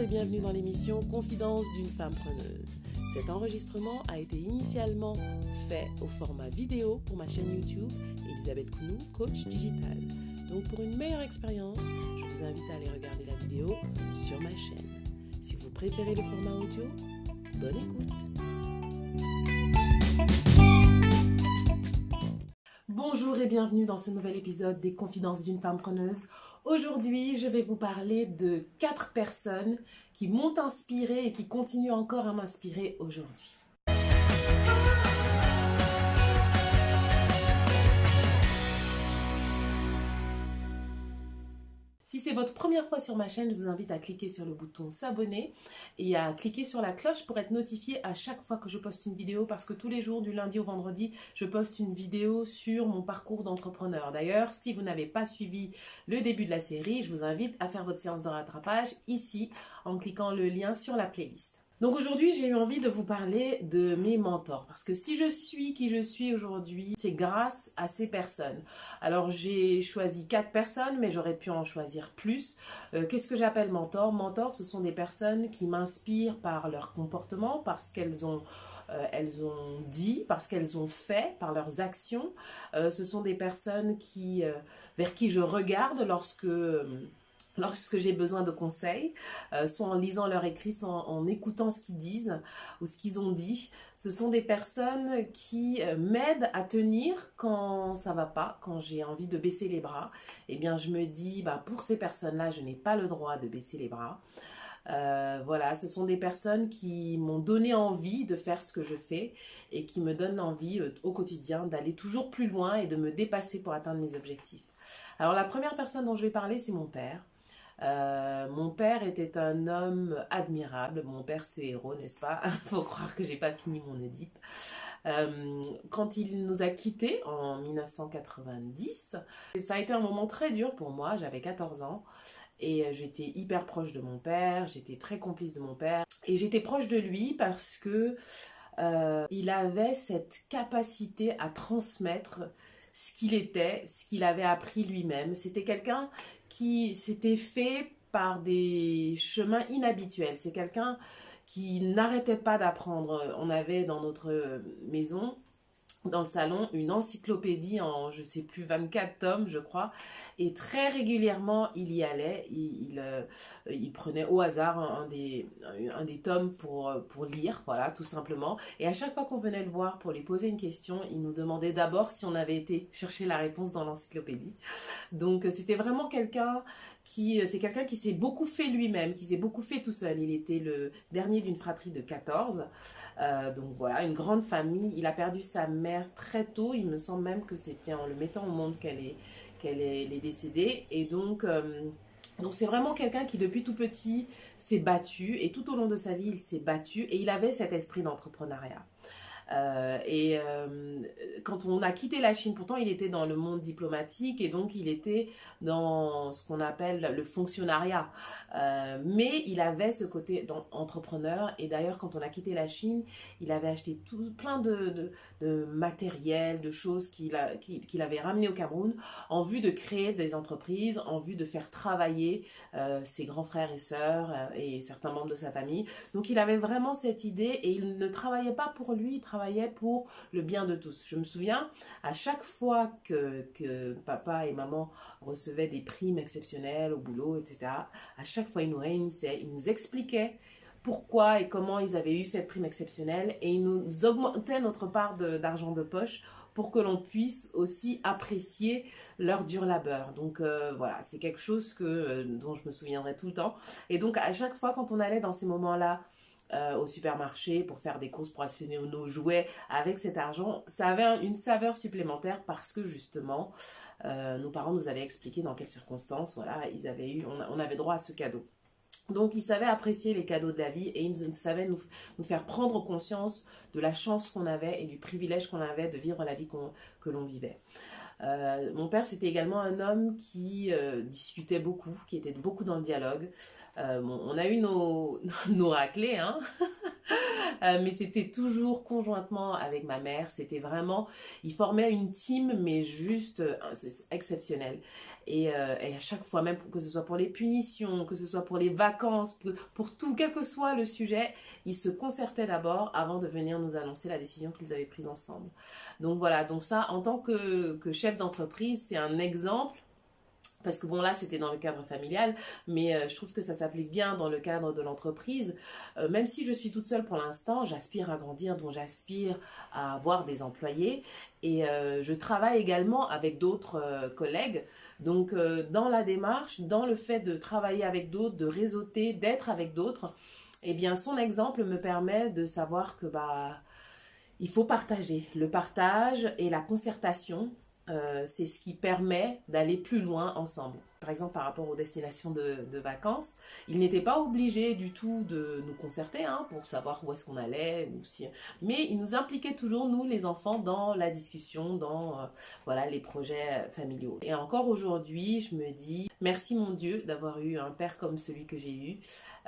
et bienvenue dans l'émission Confidence d'une femme preneuse. Cet enregistrement a été initialement fait au format vidéo pour ma chaîne YouTube Elisabeth Kounou, coach digital. Donc pour une meilleure expérience, je vous invite à aller regarder la vidéo sur ma chaîne. Si vous préférez le format audio, bonne écoute. Bonjour et bienvenue dans ce nouvel épisode des Confidences d'une femme preneuse. Aujourd'hui, je vais vous parler de quatre personnes qui m'ont inspiré et qui continuent encore à m'inspirer aujourd'hui. Si c'est votre première fois sur ma chaîne, je vous invite à cliquer sur le bouton s'abonner et à cliquer sur la cloche pour être notifié à chaque fois que je poste une vidéo parce que tous les jours du lundi au vendredi, je poste une vidéo sur mon parcours d'entrepreneur. D'ailleurs, si vous n'avez pas suivi le début de la série, je vous invite à faire votre séance de rattrapage ici en cliquant le lien sur la playlist. Donc aujourd'hui, j'ai eu envie de vous parler de mes mentors parce que si je suis qui je suis aujourd'hui, c'est grâce à ces personnes. Alors j'ai choisi quatre personnes, mais j'aurais pu en choisir plus. Euh, qu'est-ce que j'appelle mentor? Mentor, ce sont des personnes qui m'inspirent par leur comportement, parce qu'elles ont euh, elles ont dit, parce qu'elles ont fait, par leurs actions. Euh, ce sont des personnes qui, vers qui je regarde lorsque lorsque j'ai besoin de conseils, euh, soit en lisant leur écrit, soit en, écoutant ce qu'ils disent ou ce qu'ils ont dit. Ce sont des personnes qui euh, m'aident à tenir quand ça va pas, quand j'ai envie de baisser les bras. Eh bien, je me dis, bah, pour ces personnes-là, je n'ai pas le droit de baisser les bras. Euh, voilà, ce sont des personnes qui m'ont donné envie de faire ce que je fais et qui me donnent envie au quotidien d'aller toujours plus loin et de me dépasser pour atteindre mes objectifs. Alors la première personne dont je vais parler, c'est mon père. Euh, mon père était un homme admirable. Mon père, c'est héros, n'est-ce pas? Faut croire que j'ai pas fini mon Oedipe. Euh, quand il nous a quittés en 1990, ça a été un moment très dur pour moi. J'avais 14 ans et j'étais hyper proche de mon père. J'étais très complice de mon père et j'étais proche de lui parce que euh, il avait cette capacité à transmettre ce qu'il était, ce qu'il avait appris lui-même. C'était quelqu'un qui s'était fait par des chemins inhabituels. C'est quelqu'un qui n'arrêtait pas d'apprendre. On avait dans notre maison dans le salon une encyclopédie en, je sais plus, 24 tomes, je crois. Et très régulièrement, il y allait. Il, euh, il, prenait au hasard un, des, un des tomes pour, pour lire, voilà, tout simplement. Et à chaque fois qu'on venait le voir pour lui poser une question, il nous demandait d'abord si on avait été chercher la réponse dans l'encyclopédie. Donc, c'était vraiment quelqu'un qui, c'est quelqu'un qui s'est beaucoup fait lui-même, qui s'est beaucoup fait tout seul. Il était le dernier d'une fratrie de 14. Euh, donc voilà, une grande famille. Il a perdu sa mère très tôt. Il me semble même que c'était en le mettant au monde qu'elle est, qu'elle est, décédée. Et donc, euh, donc c'est vraiment quelqu'un qui depuis tout petit s'est battu et tout au long de sa vie il s'est battu et il avait cet esprit d'entrepreneuriat. Euh, et euh, quand on a quitté la Chine, pourtant il était dans le monde diplomatique et donc il était dans ce qu'on appelle le fonctionnariat. Euh, mais il avait ce côté entrepreneur et d'ailleurs quand on a quitté la Chine, il avait acheté tout, plein de, matériel, de choses qu'il avait ramené au Cameroun en vue de créer des entreprises, en vue de faire travailler ses grands frères et sœurs et certains membres de sa famille. Donc il avait vraiment cette idée et il ne travaillait pas pour lui, pour le bien de tous. Je me souviens, à chaque fois que, papa et maman recevaient des primes exceptionnelles au boulot, etc., à chaque fois, ils nous réunissaient, ils nous expliquaient pourquoi et comment ils avaient eu cette prime exceptionnelle et ils nous augmentaient notre part d'argent de, poche pour que l'on puisse aussi apprécier leur dur labeur. Donc euh, voilà, c'est quelque chose euh, dont je me souviendrai tout le temps. Et donc à chaque fois quand on allait dans ces moments-là euh, au supermarché pour faire des courses pour acheter nos jouets avec cet argent, ça avait une saveur supplémentaire parce que justement, euh, nos parents nous avaient expliqué dans quelles circonstances, voilà, ils avaient eu, on, avait droit à ce cadeau. Donc, ils savaient apprécier les cadeaux de la vie et ils savaient nous, nous faire prendre conscience de la chance qu'on avait et du privilège qu'on avait de vivre la vie que l'on vivait. Euh, mon père, c'était également un homme qui discutait beaucoup, qui était beaucoup dans le dialogue. Euh, on a eu nos, raclés, hein Euh, mais c'était toujours conjointement avec ma mère. C'était vraiment, ils formaient une team, mais juste euh, exceptionnel. Et, euh, et, à chaque fois, même que ce soit pour les punitions, que ce soit pour les vacances, pour, tout, quel que soit le sujet, ils se concertaient d'abord avant de venir nous annoncer la décision qu'ils avaient prise ensemble. Donc voilà, donc ça, en tant que, chef d'entreprise, c'est un exemple parce que bon là c'était dans le cadre familial, mais euh, je trouve que ça s'applique bien dans le cadre de l'entreprise. Euh, même si je suis toute seule pour l'instant, j'aspire à grandir, donc j'aspire à avoir des employés et je travaille également avec d'autres collègues. Donc dans la démarche, dans le fait de travailler avec d'autres, de réseauter, d'être avec d'autres, eh bien son exemple me permet de savoir que bah il faut partager. Le partage et la concertation euh, c'est ce qui permet d'aller plus loin ensemble. Par exemple, par rapport aux destinations de, vacances, il n'était pas obligé du tout de nous concerter hein, pour savoir où est-ce qu'on allait, mais il nous impliquait toujours, nous les enfants, dans la discussion, dans euh, voilà, les projets familiaux. Et encore aujourd'hui, je me dis, merci mon Dieu d'avoir eu un père comme celui que j'ai eu,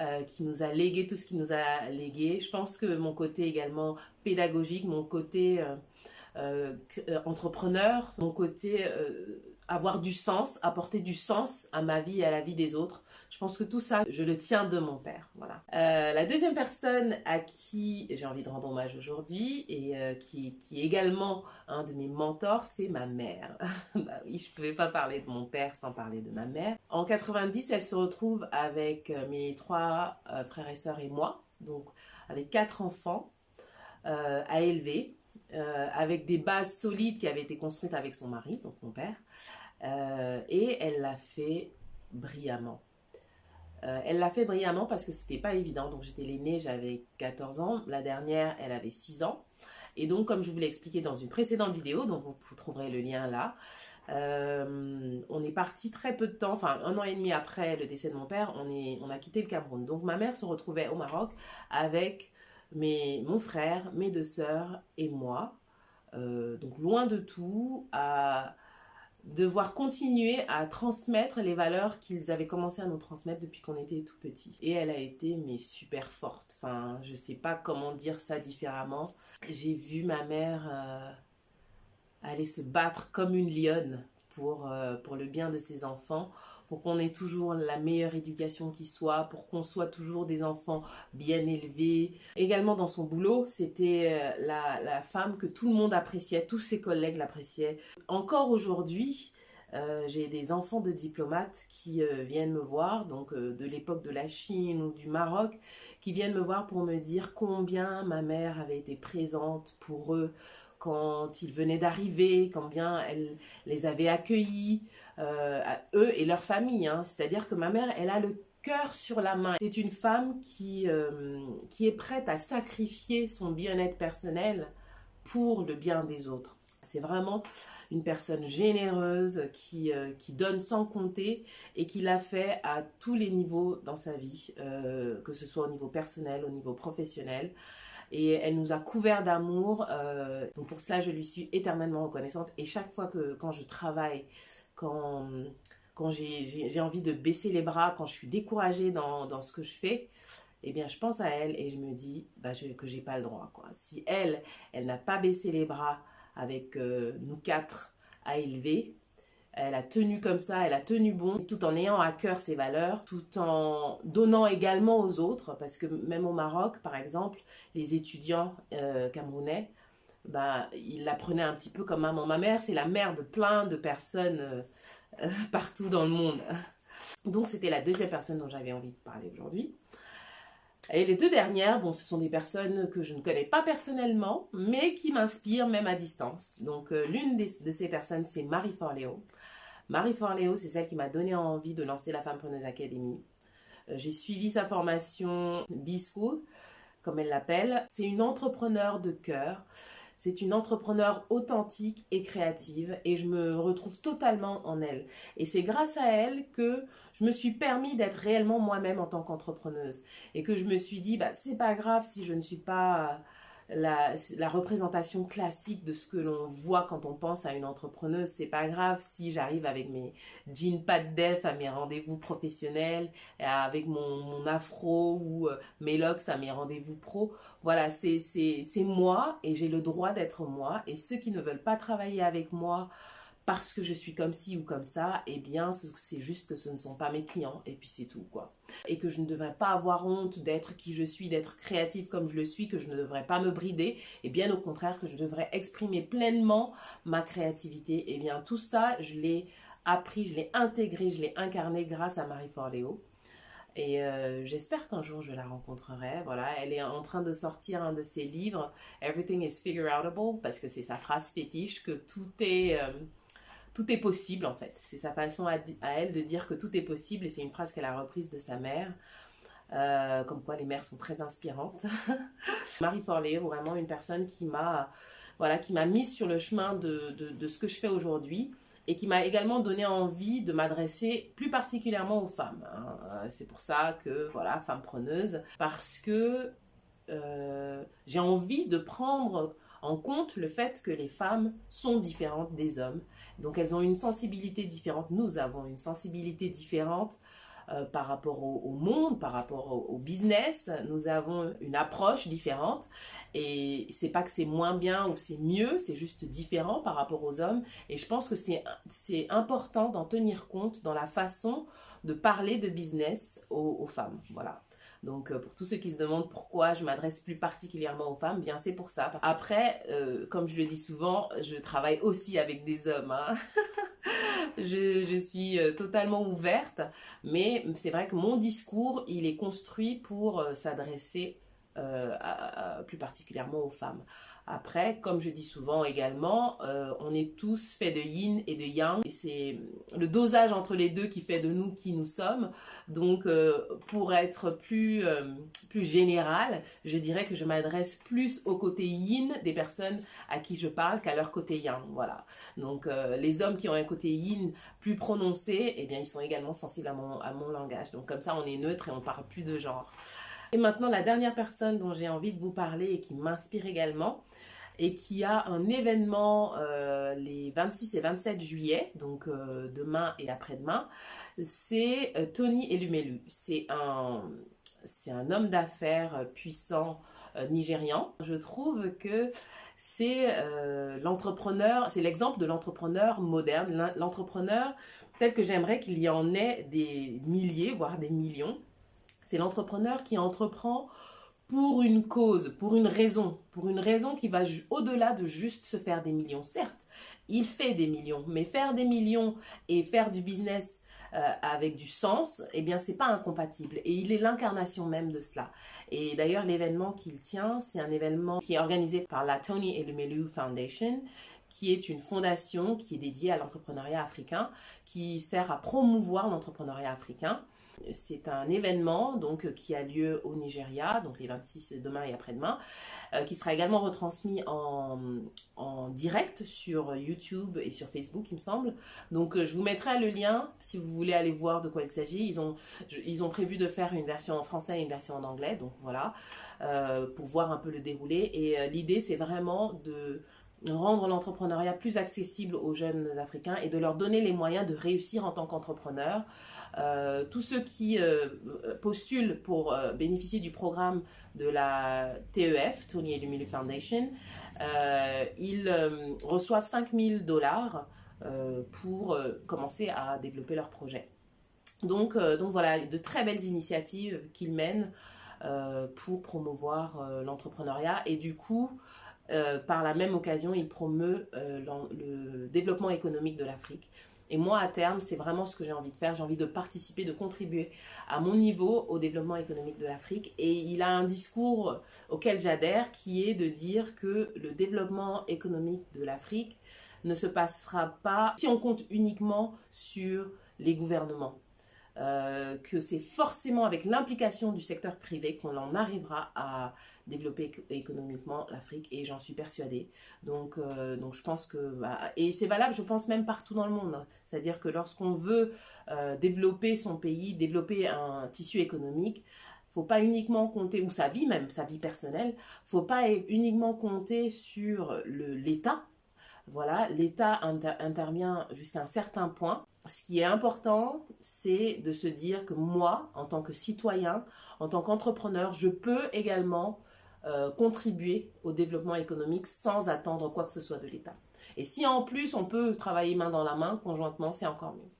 euh, qui nous a légué tout ce qu'il nous a légué. Je pense que mon côté également pédagogique, mon côté... Euh, euh, entrepreneur, mon côté euh, avoir du sens, apporter du sens à ma vie et à la vie des autres. Je pense que tout ça, je le tiens de mon père. Voilà. la deuxième personne à qui j'ai envie de rendre hommage aujourd'hui et qui, qui, est également un de mes mentors, c'est ma mère. bah oui, je ne pouvais pas parler de mon père sans parler de ma mère. En 90, elle se retrouve avec mes trois frères et sœurs et moi, donc avec quatre enfants à élever. Euh, avec des bases solides qui avaient été construites avec son mari, donc mon père, euh, et elle l'a fait brillamment. Euh, elle l'a fait brillamment parce que c'était pas évident. Donc j'étais l'aînée, j'avais 14 ans. La dernière, elle avait 6 ans. Et donc, comme je vous l'ai expliqué dans une précédente vidéo, dont vous, trouverez le lien là, on est parti très peu de temps, enfin un an et demi après le décès de mon père, on, est, on a quitté le Cameroun. Donc ma mère se retrouvait au Maroc avec mais mon frère, mes deux sœurs et moi, euh, donc loin de tout, à devoir continuer à transmettre les valeurs qu'ils avaient commencé à nous transmettre depuis qu'on était tout petit. Et elle a été mais super forte. Enfin, je sais pas comment dire ça différemment. J'ai vu ma mère euh, aller se battre comme une lionne pour, euh, pour le bien de ses enfants, pour qu'on ait toujours la meilleure éducation qui soit, pour qu'on soit toujours des enfants bien élevés. Également dans son boulot, c'était euh, la, femme que tout le monde appréciait, tous ses collègues l'appréciaient. Encore aujourd'hui, euh, j'ai des enfants de diplomates qui viennent me voir, donc de l'époque de la Chine ou du Maroc, qui viennent me voir pour me dire combien ma mère avait été présente pour eux quand ils venaient d'arriver, combien elle les avait accueillis, euh, eux et leur famille. Hein. C'est-à-dire que ma mère, elle a le cœur sur la main. C'est une femme qui, euh, qui est prête à sacrifier son bien-être personnel pour le bien des autres. C'est vraiment une personne généreuse qui, euh, qui, donne sans compter et qui l'a fait à tous les niveaux dans sa vie, que ce soit au niveau personnel, au niveau professionnel. Et elle nous a couvert d'amour. donc pour cela, je lui suis éternellement reconnaissante. Et chaque fois que quand je travaille quand, quand j'ai envie de baisser les bras, quand je suis découragée dans, dans, ce que je fais, eh bien, je pense à elle et je me dis bah, je, que j'ai pas le droit. Quoi. Si elle, elle n'a pas baissé les bras avec euh, nous quatre à élever, elle a tenu comme ça, elle a tenu bon, tout en ayant à cœur ses valeurs, tout en donnant également aux autres, parce que même au Maroc, par exemple, les étudiants euh, camerounais bah, il la prenait un petit peu comme maman. Ma mère, c'est la mère de plein de personnes euh, partout dans le monde. Donc, c'était la deuxième personne dont j'avais envie de parler aujourd'hui. Et les deux dernières, bon, ce sont des personnes que je ne connais pas personnellement, mais qui m'inspirent même à distance. Donc, euh, l'une de ces personnes, c'est Marie Forleo. Marie Forleo, c'est celle qui m'a donné envie de lancer la Femme Preneuse Academy. J'ai suivi sa formation B-School, comme elle l'appelle. C'est une entrepreneur de cœur. C'est une entrepreneur authentique et créative et je me retrouve totalement en elle. Et c'est grâce à elle que je me suis permis d'être réellement moi-même en tant qu'entrepreneuse et que je me suis dit bah c'est pas grave si je ne suis pas la, représentation classique de ce que l'on voit quand on pense à une entrepreneuse. C'est pas grave si j'arrive avec mes jeans pas de def à mes rendez-vous professionnels, avec mon, mon afro ou euh, mes locks à mes rendez-vous pro. Voilà, c'est moi et j'ai le droit d'être moi. Et ceux qui ne veulent pas travailler avec moi, parce que je suis comme ci ou comme ça, eh bien, c'est juste que ce ne sont pas mes clients, et puis c'est tout, quoi. Et que je ne devrais pas avoir honte d'être qui je suis, d'être créative comme je le suis, que je ne devrais pas me brider, et bien au contraire, que je devrais exprimer pleinement ma créativité. Et eh bien, tout ça, je l'ai appris, je l'ai intégré, je l'ai incarné grâce à Marie Forleo. Et euh, j'espère qu'un jour je la rencontrerai. Voilà, elle est en train de sortir un de ses livres, Everything is Figure Outable, parce que c'est sa phrase fétiche que tout est, euh, tout est possible en fait. C'est sa façon à, elle de dire que tout est possible et c'est une phrase qu'elle a reprise de sa mère. Euh, comme quoi les mères sont très inspirantes. Marie Forley, vraiment une personne qui m'a voilà, qui m'a mise sur le chemin de, de, ce que je fais aujourd'hui et qui m'a également donné envie de m'adresser plus particulièrement aux femmes. Hein. Euh, c'est pour ça que, voilà, femme preneuse, parce que euh, j'ai envie de prendre en compte le fait que les femmes sont différentes des hommes. Donc elles ont une sensibilité différente, nous avons une sensibilité différente euh, par rapport au, monde, par rapport au, business, nous avons une approche différente et c'est pas que c'est moins bien ou c'est mieux, c'est juste différent par rapport aux hommes et je pense que c'est important d'en tenir compte dans la façon de parler de business aux, aux femmes. Voilà. Donc, euh, pour tous ceux qui se demandent pourquoi je m'adresse plus particulièrement aux femmes, bien c'est pour ça. Après, euh, comme je le dis souvent, je travaille aussi avec des hommes. Hein. je, suis euh, totalement ouverte, mais c'est vrai que mon discours, il est construit pour s'adresser plus particulièrement aux femmes. Après, comme je dis souvent également, euh, on est tous faits de yin et de yang. Et c'est le dosage entre les deux qui fait de nous qui nous sommes. Donc, euh, pour être plus, euh, plus général, je dirais que je m'adresse plus au côté yin des personnes à qui je parle qu'à leur côté yang. Voilà. Donc, les hommes qui ont un côté yin plus prononcé, eh bien, ils sont également sensibles à mon, à mon langage. Donc, comme ça, on est neutre et on parle plus de genre. Et maintenant, la dernière personne dont j'ai envie de vous parler et qui m'inspire également, et qui a un événement euh, les 26 et 27 juillet, donc euh, demain et après-demain, c'est euh, Tony Elumelu. C'est un, homme d'affaires puissant nigérian. Je trouve que c'est l'entrepreneur, c'est l'exemple de l'entrepreneur moderne, l'entrepreneur tel que j'aimerais qu'il y en ait des milliers, voire des millions. C'est l'entrepreneur qui entreprend pour une cause, pour une raison, pour une raison qui va au-delà de juste se faire des millions. Certes, il fait des millions, mais faire des millions et faire du business euh, avec du sens, eh bien, c'est pas incompatible. Et il est l'incarnation même de cela. Et d'ailleurs, l'événement qu'il tient, c'est un événement qui est organisé par la Tony Elumelu Foundation, qui est une fondation qui est dédiée à l'entrepreneuriat africain, qui sert à promouvoir l'entrepreneuriat africain. C'est un événement donc euh, qui a lieu au Nigeria, donc les 26 demain et après-demain, euh, qui sera également retransmis en, direct sur YouTube et sur Facebook, il me semble. Donc euh, je vous mettrai le lien si vous voulez aller voir de quoi il s'agit. Ils ont, ils ont prévu de faire une version en français et une version en anglais, donc voilà, pour voir un peu le déroulé. Et l'idée, c'est vraiment de rendre l'entrepreneuriat plus accessible aux jeunes Africains et de leur donner les moyens de réussir en tant qu'entrepreneurs. Euh, tous ceux qui euh, postulent pour euh, bénéficier du programme de la TEF, Tony Elumelu Foundation, ils reçoivent 5000 dollars pour commencer à développer leur projet. Donc, donc voilà, de très belles initiatives qu'ils mènent pour promouvoir l'entrepreneuriat et du coup, par la même occasion, il promeut le développement économique de l'Afrique. Et moi, à terme, c'est vraiment ce que j'ai envie de faire. J'ai envie de participer, de contribuer à mon niveau au développement économique de l'Afrique. Et il a un discours auquel j'adhère qui est de dire que le développement économique de l'Afrique ne se passera pas si on compte uniquement sur les gouvernements. Euh, que c'est forcément avec l'implication du secteur privé qu'on en arrivera à développer économiquement l'Afrique et j'en suis persuadée. Donc, euh, donc je pense que... Bah, et c'est valable, je pense, même partout dans le monde. C'est-à-dire que lorsqu'on veut euh, développer son pays, développer un tissu économique, faut pas uniquement compter, ou sa vie même, sa vie personnelle, faut pas uniquement compter sur l'État. Voilà, l'État intervient jusqu'à un certain point. Ce qui est important, c'est de se dire que moi, en tant que citoyen, en tant qu'entrepreneur, je peux également euh, contribuer au développement économique sans attendre quoi que ce soit de l'État. Et si en plus on peut travailler main dans la main conjointement, c'est encore mieux.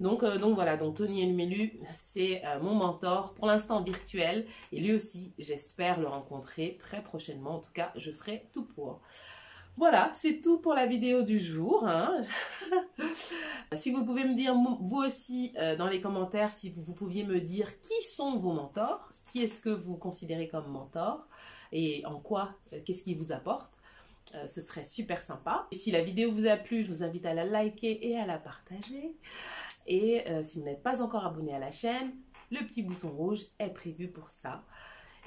Donc, euh, voilà, donc Tony Elmelu, c'est euh, mon mentor, pour l'instant virtuel. Et lui aussi, j'espère le rencontrer très prochainement. En tout cas, je ferai tout pour. Voilà, c'est tout pour la vidéo du jour. Hein. si vous pouvez me dire, vous aussi, euh, dans les commentaires, si vous, pouviez me dire qui sont vos mentors, qui est-ce que vous considérez comme mentor et en quoi, qu'est-ce qui vous apporte. ce serait super sympa. Si la vidéo vous a plu, je vous invite à la liker et à la partager. Et euh, si vous n'êtes pas encore abonné à la chaîne, le petit bouton rouge est prévu pour ça.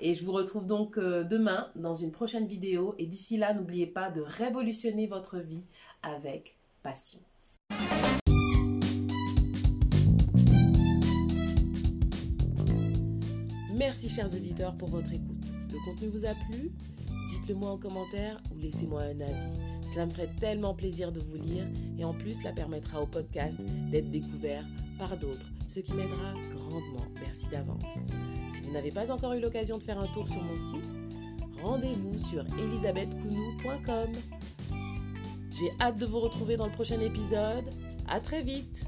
Et je vous retrouve donc euh, demain dans une prochaine vidéo. Et d'ici là, n'oubliez pas de révolutionner votre vie avec passion. Merci chers auditeurs pour votre écoute. Le contenu vous a plu? Dites-le moi en commentaire ou laissez-moi un avis. Cela me ferait tellement plaisir de vous lire et en plus cela permettra au podcast d'être découvert par d'autres, ce qui m'aidera grandement. Merci d'avance. Si vous n'avez pas encore eu l'occasion de faire un tour sur mon site, rendez-vous sur elisabethcounou.com. J'ai hâte de vous retrouver dans le prochain épisode. À très vite